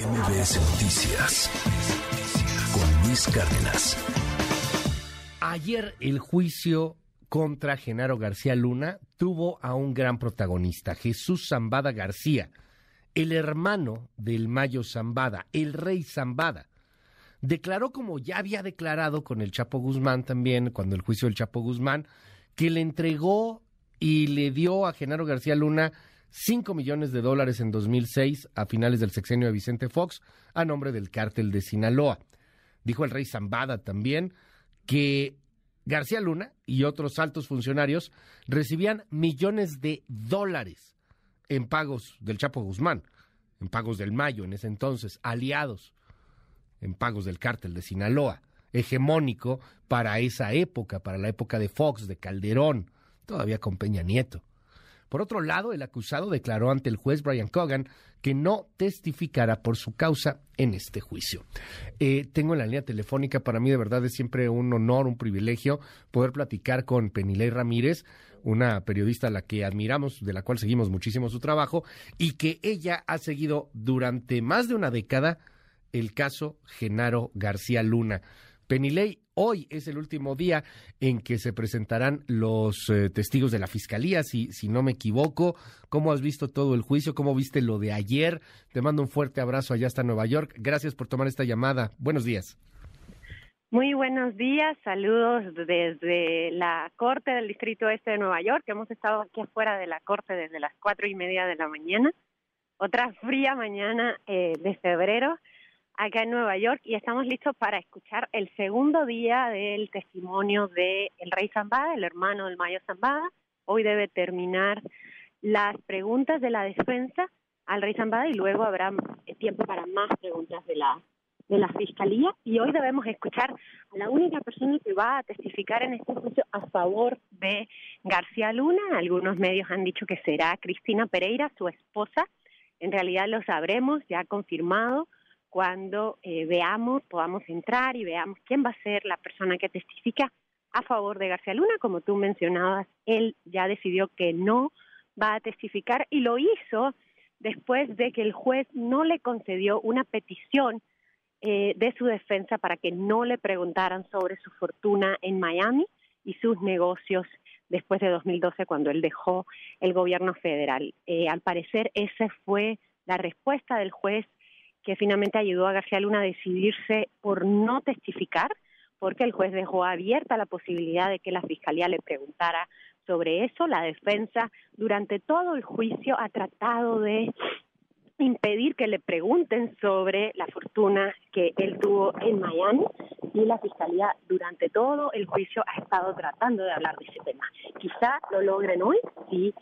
MBS Noticias con Luis Cárdenas. Ayer el juicio contra Genaro García Luna tuvo a un gran protagonista, Jesús Zambada García, el hermano del Mayo Zambada, el rey Zambada. Declaró como ya había declarado con el Chapo Guzmán también, cuando el juicio del Chapo Guzmán, que le entregó y le dio a Genaro García Luna 5 millones de dólares en 2006 a finales del sexenio de Vicente Fox a nombre del cártel de Sinaloa. Dijo el rey Zambada también que García Luna y otros altos funcionarios recibían millones de dólares en pagos del Chapo Guzmán, en pagos del Mayo en ese entonces, aliados, en pagos del cártel de Sinaloa, hegemónico para esa época, para la época de Fox, de Calderón, todavía con Peña Nieto. Por otro lado, el acusado declaró ante el juez Brian Cogan que no testificará por su causa en este juicio. Eh, tengo en la línea telefónica, para mí de verdad es siempre un honor, un privilegio poder platicar con Penilei Ramírez, una periodista a la que admiramos, de la cual seguimos muchísimo su trabajo, y que ella ha seguido durante más de una década el caso Genaro García Luna. Penilei, hoy es el último día en que se presentarán los eh, testigos de la fiscalía, si, no me equivoco. ¿Cómo has visto todo el juicio? ¿Cómo viste lo de ayer? Te mando un fuerte abrazo allá hasta Nueva York. Gracias por tomar esta llamada. Buenos días. Muy buenos días, saludos desde la Corte del Distrito Este de Nueva York. Hemos estado aquí afuera de la Corte desde las cuatro y media de la mañana. Otra fría mañana eh, de febrero acá en Nueva York y estamos listos para escuchar el segundo día del testimonio de el rey Zambada, el hermano del Mayo Zambada. Hoy debe terminar las preguntas de la defensa al rey Zambada y luego habrá tiempo para más preguntas de la de la fiscalía y hoy debemos escuchar a la única persona que va a testificar en este juicio a favor de García Luna. Algunos medios han dicho que será Cristina Pereira, su esposa. En realidad lo sabremos, ya confirmado cuando eh, veamos, podamos entrar y veamos quién va a ser la persona que testifica a favor de García Luna. Como tú mencionabas, él ya decidió que no va a testificar y lo hizo después de que el juez no le concedió una petición eh, de su defensa para que no le preguntaran sobre su fortuna en Miami y sus negocios después de 2012 cuando él dejó el gobierno federal. Eh, al parecer esa fue la respuesta del juez que finalmente ayudó a García Luna a decidirse por no testificar, porque el juez dejó abierta la posibilidad de que la fiscalía le preguntara sobre eso. La defensa durante todo el juicio ha tratado de impedir que le pregunten sobre la fortuna que él tuvo en Miami y la fiscalía durante todo el juicio ha estado tratando de hablar de ese tema. Quizá lo logren hoy si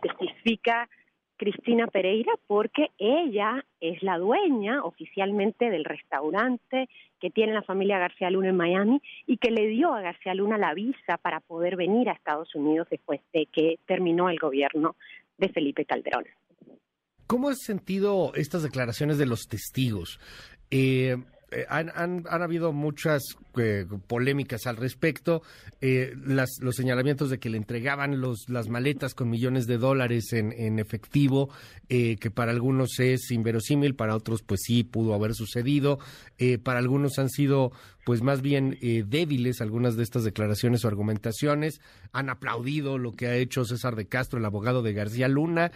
testifica Cristina Pereira porque ella es la dueña oficialmente del restaurante que tiene la familia García Luna en Miami y que le dio a García Luna la visa para poder venir a Estados Unidos después de que terminó el gobierno de Felipe Calderón. ¿Cómo has sentido estas declaraciones de los testigos? Eh, eh, han, han, habido muchas eh, polémicas al respecto. Eh, las, los señalamientos de que le entregaban los, las maletas con millones de dólares en, en efectivo, que para algunos es inverosímil, para otros pues sí pudo haber sucedido. para algunos han sido pues más bien débiles algunas de estas declaraciones o argumentaciones. Han aplaudido lo que ha hecho César de Castro, el abogado de García Luna.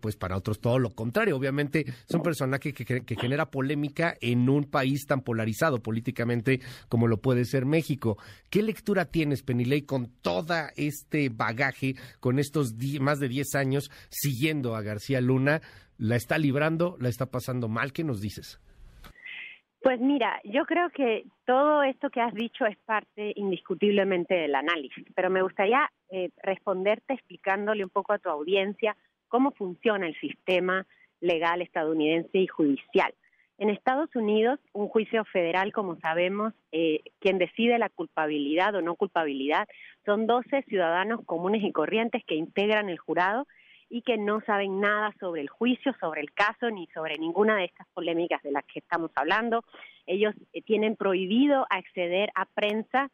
pues para otros todo lo contrario. Obviamente es un personaje que, que genera polémica en un país tan polarizado políticamente como lo puede ser México. ¿Qué lectura tienes, Penilei, con todo este bagaje, con estos más de 10 años siguiendo a García Luna? ¿La está librando? ¿La está pasando mal? ¿Qué nos dices? Pues mira, yo creo que todo esto que has dicho es parte indiscutiblemente del análisis, pero me gustaría eh, responderte explicándole un poco a tu audiencia cómo funciona el sistema legal estadounidense y judicial. En Estados Unidos, un juicio federal, como sabemos, eh, quien decide la culpabilidad o no culpabilidad son 12 ciudadanos comunes y corrientes que integran el jurado y que no saben nada sobre el juicio, sobre el caso, ni sobre ninguna de estas polémicas de las que estamos hablando. Ellos eh, tienen prohibido acceder a prensa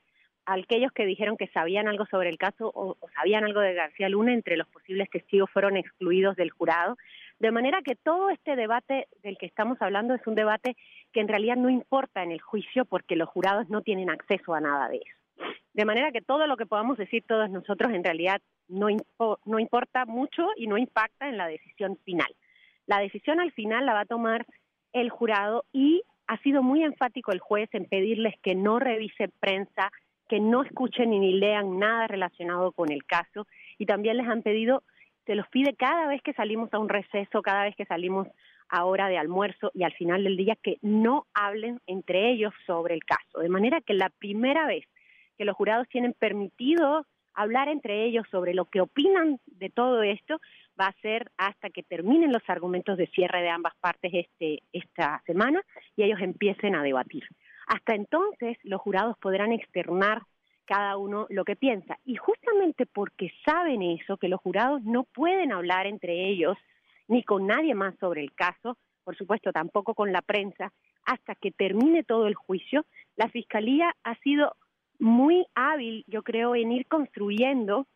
a aquellos que dijeron que sabían algo sobre el caso o, sabían algo de García Luna, entre los posibles testigos fueron excluidos del jurado De manera que todo este debate del que estamos hablando es un debate que en realidad no importa en el juicio porque los jurados no tienen acceso a nada de eso. De manera que todo lo que podamos decir todos nosotros en realidad no, no importa mucho y no impacta en la decisión final. La decisión al final la va a tomar el jurado y ha sido muy enfático el juez en pedirles que no revisen prensa, que no escuchen ni lean nada relacionado con el caso y también les han pedido se los pide cada vez que salimos a un receso, cada vez que salimos a hora de almuerzo y al final del día que no hablen entre ellos sobre el caso. De manera que la primera vez que los jurados tienen permitido hablar entre ellos sobre lo que opinan de todo esto va a ser hasta que terminen los argumentos de cierre de ambas partes este, esta semana y ellos empiecen a debatir. Hasta entonces los jurados podrán externar cada uno lo que piensa. Y justamente porque saben eso, que los jurados no pueden hablar entre ellos ni con nadie más sobre el caso, por supuesto tampoco con la prensa, hasta que termine todo el juicio, la Fiscalía ha sido muy hábil, yo creo, en ir construyendo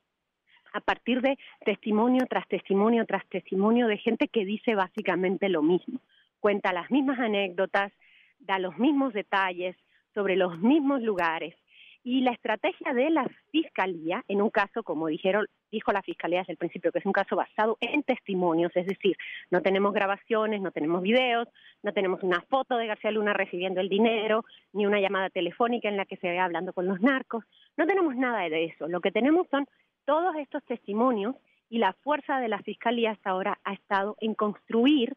a partir de testimonio tras testimonio tras testimonio de gente que dice básicamente lo mismo, cuenta las mismas anécdotas, da los mismos detalles sobre los mismos lugares, y la estrategia de la fiscalía, en un caso, como dijeron, dijo la fiscalía desde el principio, que es un caso basado en testimonios, es decir, no tenemos grabaciones, no tenemos videos, no tenemos una foto de García Luna recibiendo el dinero, ni una llamada telefónica en la que se ve hablando con los narcos, no tenemos nada de eso. Lo que tenemos son todos estos testimonios y la fuerza de la fiscalía hasta ahora ha estado en construir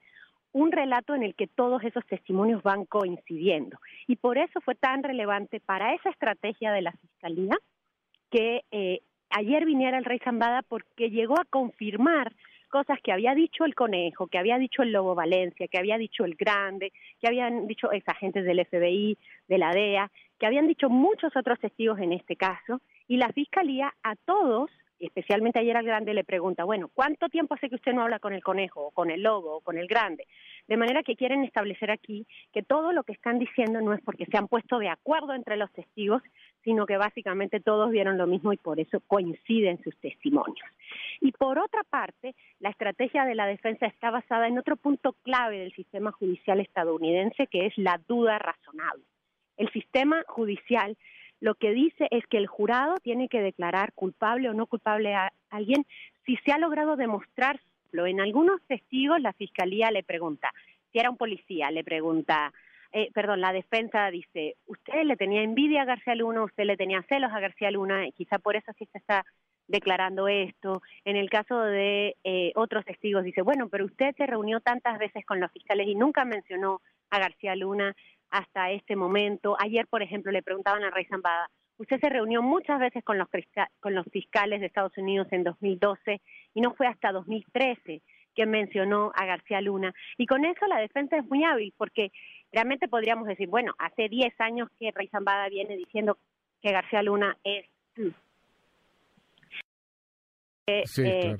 un relato en el que todos esos testimonios van coincidiendo. Y por eso fue tan relevante para esa estrategia de la Fiscalía que eh, ayer viniera el rey Zambada porque llegó a confirmar cosas que había dicho el conejo, que había dicho el Lobo Valencia, que había dicho el Grande, que habían dicho ex agentes del FBI, de la DEA, que habían dicho muchos otros testigos en este caso, y la Fiscalía a todos especialmente ayer al grande le pregunta, bueno, ¿cuánto tiempo hace que usted no habla con el conejo, o con el lobo, o con el grande? De manera que quieren establecer aquí que todo lo que están diciendo no es porque se han puesto de acuerdo entre los testigos, sino que básicamente todos vieron lo mismo y por eso coinciden sus testimonios. Y por otra parte, la estrategia de la defensa está basada en otro punto clave del sistema judicial estadounidense, que es la duda razonable. El sistema judicial lo que dice es que el jurado tiene que declarar culpable o no culpable a alguien si se ha logrado demostrarlo. En algunos testigos la fiscalía le pregunta, si era un policía, le pregunta, eh, perdón, la defensa dice, usted le tenía envidia a García Luna, usted le tenía celos a García Luna, quizá por eso sí se está declarando esto. En el caso de eh, otros testigos dice, bueno, pero usted se reunió tantas veces con los fiscales y nunca mencionó a García Luna hasta este momento. Ayer, por ejemplo, le preguntaban a Rey Zambada, usted se reunió muchas veces con los, con los fiscales de Estados Unidos en 2012 y no fue hasta 2013 que mencionó a García Luna. Y con eso la defensa es muy hábil, porque realmente podríamos decir, bueno, hace 10 años que Rey Zambada viene diciendo que García Luna es... Eh,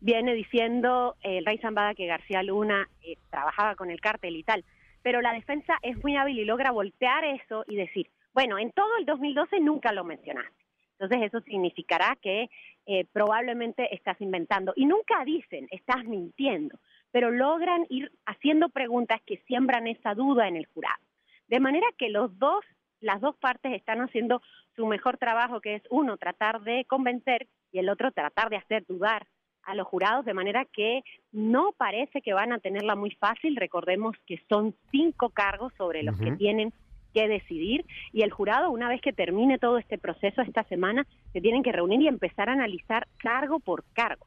viene diciendo el Rey Zambada que García Luna eh, trabajaba con el cártel y tal pero la defensa es muy hábil y logra voltear eso y decir, bueno, en todo el 2012 nunca lo mencionaste. Entonces eso significará que eh, probablemente estás inventando. Y nunca dicen, estás mintiendo, pero logran ir haciendo preguntas que siembran esa duda en el jurado. De manera que los dos, las dos partes están haciendo su mejor trabajo, que es uno, tratar de convencer y el otro, tratar de hacer dudar a los jurados, de manera que no parece que van a tenerla muy fácil. Recordemos que son cinco cargos sobre los que tienen que decidir y el jurado, una vez que termine todo este proceso esta semana, se tienen que reunir y empezar a analizar cargo por cargo.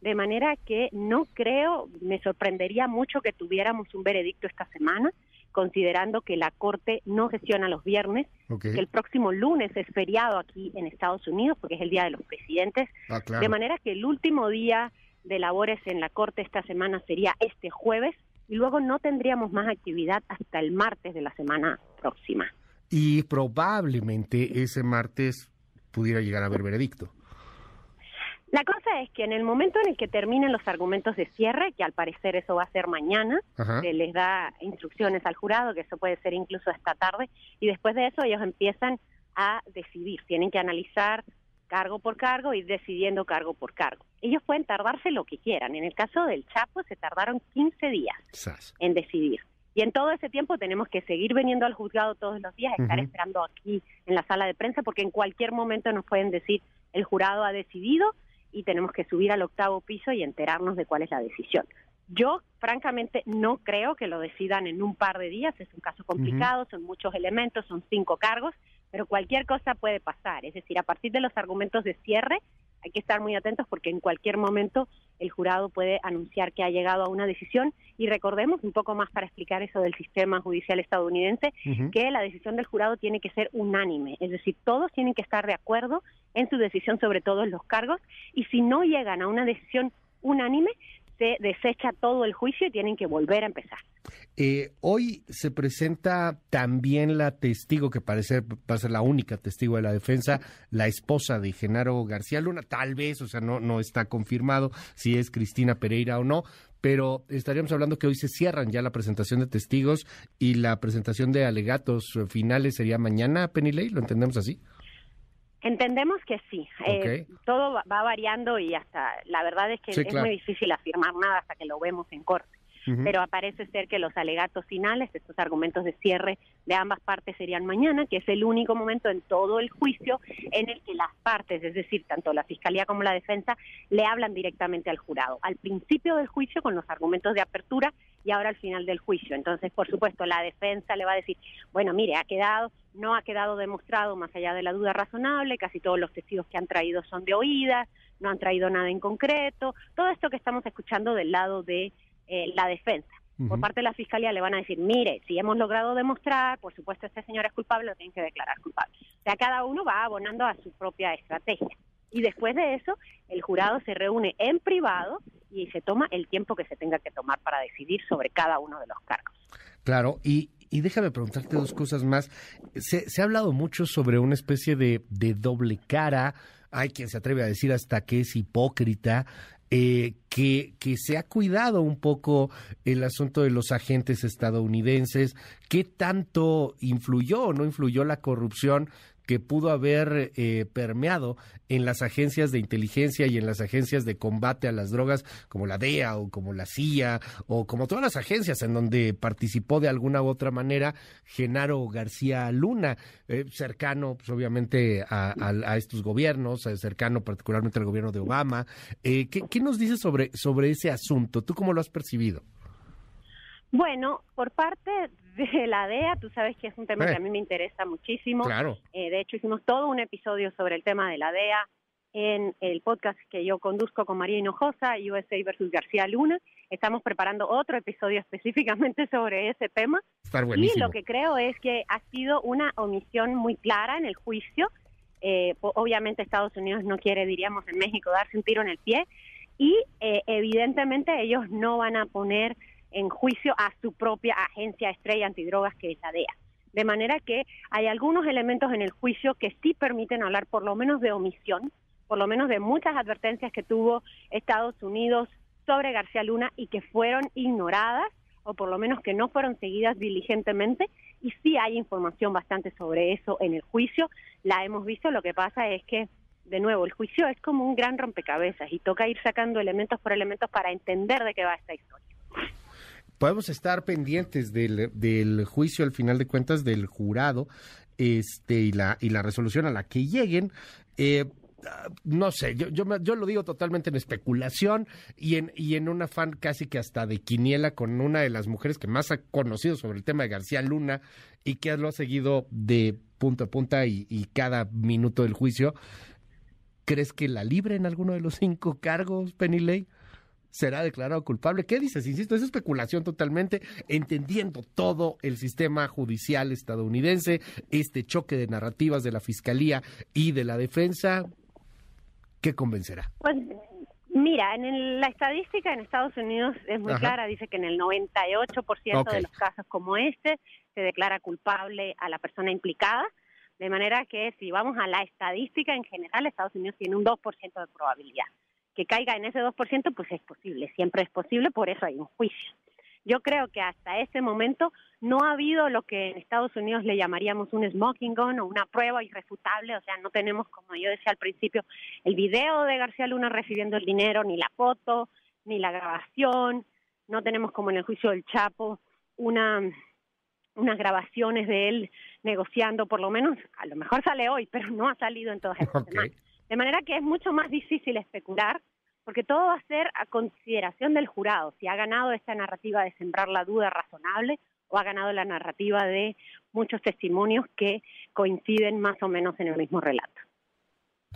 De manera que no creo, me sorprendería mucho que tuviéramos un veredicto esta semana considerando que la Corte no gestiona los viernes, que el próximo lunes es feriado aquí en Estados Unidos, porque es el Día de los Presidentes, ah, de manera que el último día de labores en la Corte esta semana sería este jueves, y luego no tendríamos más actividad hasta el martes de la semana próxima. Y probablemente ese martes pudiera llegar a haber veredicto. La cosa es que en el momento en el que terminen los argumentos de cierre, que al parecer eso va a ser mañana, se les da instrucciones al jurado, que eso puede ser incluso esta tarde, y después de eso ellos empiezan a decidir, tienen que analizar cargo por cargo y decidiendo cargo por cargo. Ellos pueden tardarse lo que quieran. En el caso del Chapo se tardaron 15 días en decidir. Y en todo ese tiempo tenemos que seguir viniendo al juzgado todos los días, estar esperando aquí en la sala de prensa, porque en cualquier momento nos pueden decir el jurado ha decidido y tenemos que subir al octavo piso y enterarnos de cuál es la decisión. Yo, francamente, no creo que lo decidan en un par de días. Es un caso complicado, son muchos elementos, son cinco cargos, pero cualquier cosa puede pasar. Es decir, a partir de los argumentos de cierre, hay que estar muy atentos porque en cualquier momento el jurado puede anunciar que ha llegado a una decisión. Y recordemos, un poco más para explicar eso del sistema judicial estadounidense, que la decisión del jurado tiene que ser unánime. Es decir, todos tienen que estar de acuerdo en su decisión sobre todos los cargos. Y si no llegan a una decisión unánime, se desecha todo el juicio y tienen que volver a empezar. Eh, hoy se presenta también la testigo, que parece ser la única testigo de la defensa, la esposa de Genaro García Luna, tal vez, o sea, no, no está confirmado si es Cristina Pereira o no, pero estaríamos hablando que hoy se cierran ya la presentación de testigos y la presentación de alegatos finales sería mañana, Penny ¿lo entendemos así? Entendemos que sí. Eh, todo va variando y hasta la verdad es que es muy difícil afirmar nada hasta que lo vemos en corte pero parece ser que los alegatos finales, estos argumentos de cierre de ambas partes serían mañana, que es el único momento en todo el juicio en el que las partes, es decir, tanto la Fiscalía como la defensa, le hablan directamente al jurado. Al principio del juicio con los argumentos de apertura y ahora al final del juicio. Entonces, por supuesto, la defensa le va a decir, bueno, mire, ha quedado, no ha quedado demostrado más allá de la duda razonable, casi todos los testigos que han traído son de oídas, no han traído nada en concreto, todo esto que estamos escuchando del lado de eh, la defensa. Por parte de la fiscalía le van a decir, mire, si hemos logrado demostrar, por supuesto este señor es culpable, lo tienen que declarar culpable. O sea, cada uno va abonando a su propia estrategia. Y después de eso, el jurado se reúne en privado y se toma el tiempo que se tenga que tomar para decidir sobre cada uno de los cargos. Claro, y, y déjame preguntarte dos cosas más. Se, se ha hablado mucho sobre una especie de, de doble cara. Hay quien se atreve a decir hasta que es hipócrita eh, que, que, se ha cuidado un poco el asunto de los agentes estadounidenses, qué tanto influyó o no influyó la corrupción que pudo haber eh, permeado en las agencias de inteligencia y en las agencias de combate a las drogas como la DEA o como la CIA o como todas las agencias en donde participó de alguna u otra manera Genaro García Luna, eh, cercano pues, obviamente a, estos gobiernos, eh, cercano particularmente al gobierno de Obama. ¿qué, ¿Qué nos dices sobre, sobre ese asunto? ¿Tú cómo lo has percibido? Bueno, por parte de la DEA, tú sabes que es un tema que a mí me interesa muchísimo. Claro. Eh, de hecho, hicimos todo un episodio sobre el tema de la DEA en el podcast que yo conduzco con María Hinojosa, USA versus García Luna. Estamos preparando otro episodio específicamente sobre ese tema. y lo que creo es que ha sido una omisión muy clara en el juicio. Eh, obviamente Estados Unidos no quiere, diríamos en México, darse un tiro en el pie. Y eh, evidentemente ellos no van a poner en juicio a su propia agencia estrella antidrogas que es la DEA. De manera que hay algunos elementos en el juicio que sí permiten hablar por lo menos de omisión, por lo menos de muchas advertencias que tuvo Estados Unidos sobre García Luna y que fueron ignoradas o por lo menos que no fueron seguidas diligentemente. Y sí hay información bastante sobre eso en el juicio, la hemos visto, lo que pasa es que de nuevo, el juicio es como un gran rompecabezas y toca ir sacando elementos por elementos para entender de qué va esta historia podemos estar pendientes del, juicio al final de cuentas del jurado este y la y la resolución a la que lleguen eh, no sé, yo, lo digo totalmente en especulación y en, y en un afán casi que hasta de quiniela con una de las mujeres que más ha conocido sobre el tema de García Luna y que lo ha seguido de punta a punta y, y cada minuto del juicio. ¿Crees que la libre en alguno de los cinco cargos, Penny Ley? Será declarado culpable. ¿Qué dices? Insisto, es especulación totalmente, entendiendo todo el sistema judicial estadounidense, este choque de narrativas de la Fiscalía y de la defensa. ¿Qué convencerá? Pues mira, en la estadística en Estados Unidos es muy clara, dice que en el 98% de los casos como este se declara culpable a la persona implicada. De manera que si vamos a la estadística en general, Estados Unidos tiene un 2% de probabilidad que caiga en ese 2%, pues es posible, siempre es posible, por eso hay un juicio. Yo creo que hasta ese momento no ha habido lo que en Estados Unidos le llamaríamos un smoking gun o una prueba irrefutable, o sea, no tenemos, como yo decía al principio, el video de García Luna recibiendo el dinero, ni la foto, ni la grabación, no tenemos como en el juicio del Chapo una unas grabaciones de él negociando, por lo menos, a lo mejor sale hoy, pero no ha salido en todas estas semanas. De manera que es mucho más difícil especular, porque todo va a ser a consideración del jurado, si ha ganado esta narrativa de sembrar la duda razonable o ha ganado la narrativa de muchos testimonios que coinciden más o menos en el mismo relato.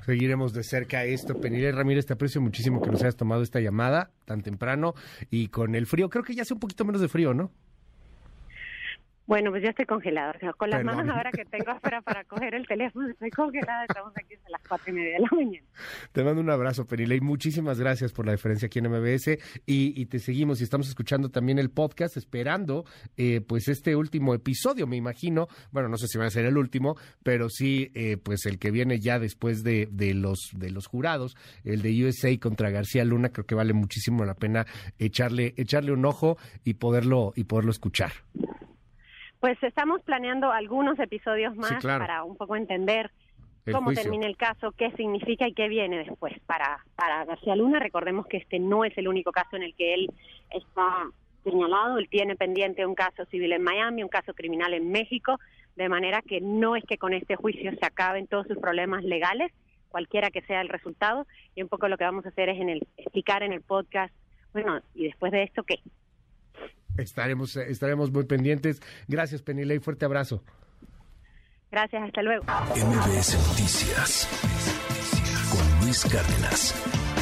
Seguiremos de cerca esto. Penile Ramírez, te aprecio muchísimo que nos hayas tomado esta llamada tan temprano y con el frío. Creo que ya hace un poquito menos de frío, ¿no? Bueno, pues yo estoy congelada. con las manos ahora que tengo afuera para coger el teléfono, estoy congelada. Estamos aquí desde las cuatro y media de la mañana. Te mando un abrazo, Perilei. Muchísimas gracias por la diferencia aquí en MBS. Y, te seguimos y estamos escuchando también el podcast, esperando eh, pues este último episodio, me imagino. Bueno, no sé si va a ser el último, pero sí, eh, pues el que viene ya después de, de, los, de los jurados, el de USA contra García Luna. Creo que vale muchísimo la pena echarle, echarle un ojo y poderlo, y poderlo escuchar. Pues estamos planeando algunos episodios más para un poco entender cómo termina el caso, qué significa y qué viene después para, para García Luna. Recordemos que este no es el único caso en el que él está señalado, él tiene pendiente un caso civil en Miami, un caso criminal en México, de manera que no es que con este juicio se acaben todos sus problemas legales, cualquiera que sea el resultado, y un poco lo que vamos a hacer es en el, explicar en el podcast, bueno, y después de esto, ¿qué? Estaremos, estaremos muy pendientes. Gracias, Penilei. Fuerte abrazo. Gracias, hasta luego. MBS Noticias con Luis Cárdenas.